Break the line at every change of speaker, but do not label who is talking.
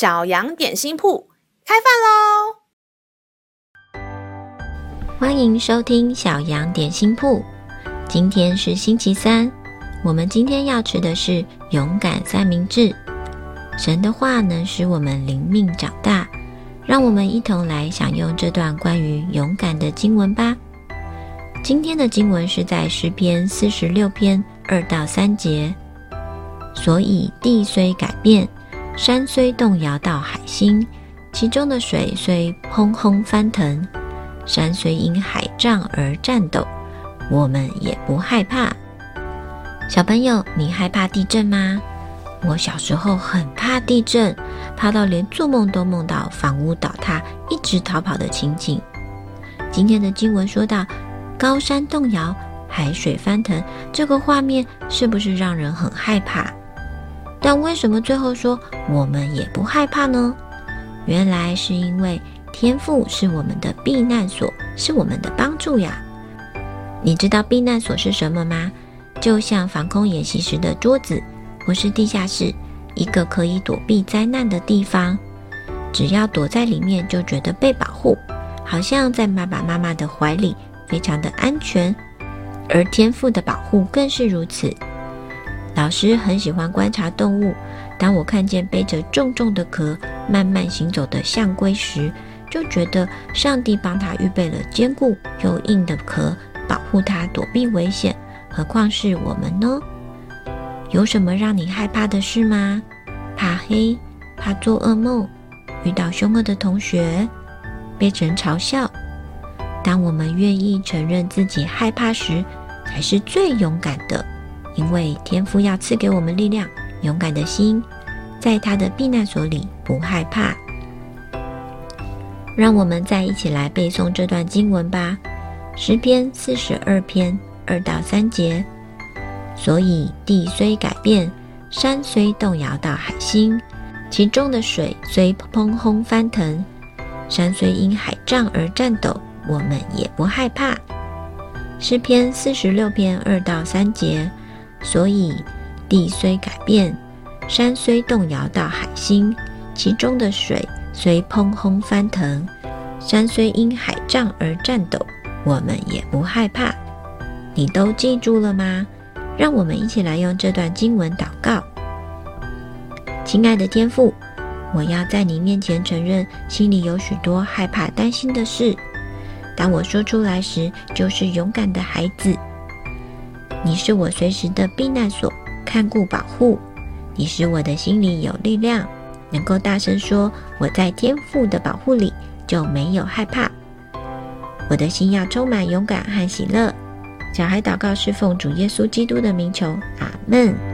小羊点心铺开饭喽！
欢迎收听小羊点心铺。今天是星期三，我们今天要吃的是勇敢三明治。神的话能使我们灵命长大，让我们一同来享用这段关于勇敢的经文吧。今天的经文是在诗篇四十六篇二到三节。所以地虽改变，山虽动摇到海心，其中的水虽砰轰翻腾，山虽因海涨而颤抖，我们也不害怕。小朋友，你害怕地震吗？我小时候很怕地震，怕到连做梦都梦到房屋倒塌，一直逃跑的情景。今天的经文说到高山动摇，海水翻腾，这个画面是不是让人很害怕？但为什么最后说我们也不害怕呢？原来是因为天父是我们的避难所，是我们的帮助呀。你知道避难所是什么吗？就像防空演习时的桌子，或是地下室，一个可以躲避灾难的地方。只要躲在里面，就觉得被保护，好像在爸爸妈妈的怀里，非常的安全。而天父的保护更是如此。老师很喜欢观察动物。当我看见背着重重的壳慢慢行走的象龟时，就觉得上帝帮他预备了坚固又硬的壳，保护他躲避危险。何况是我们呢？有什么让你害怕的事吗？怕黑，怕做噩梦，遇到凶恶的同学，被人嘲笑。当我们愿意承认自己害怕时，才是最勇敢的。因为天父要赐给我们力量，勇敢的心，在他的避难所里不害怕。让我们再一起来背诵这段经文吧，《诗篇》四十二篇二到三节。所以地虽改变，山虽动摇到海心，其中的水虽砰砰翻腾，山虽因海涨而颤抖，我们也不害怕。《诗篇》四十六篇二到三节。所以，地虽改变，山虽动摇到海心，其中的水虽砰砰翻腾，山虽因海涨而颤抖，我们也不害怕。你都记住了吗？让我们一起来用这段经文祷告。亲爱的天父，我要在你面前承认，心里有许多害怕、担心的事。当我说出来时，就是勇敢的孩子。你是我随时的避难所，看顾保护。你使我的心里有力量，能够大声说：“我在天父的保护里，就没有害怕。”我的心要充满勇敢和喜乐。小孩祷告是奉主耶稣基督的名求，阿门。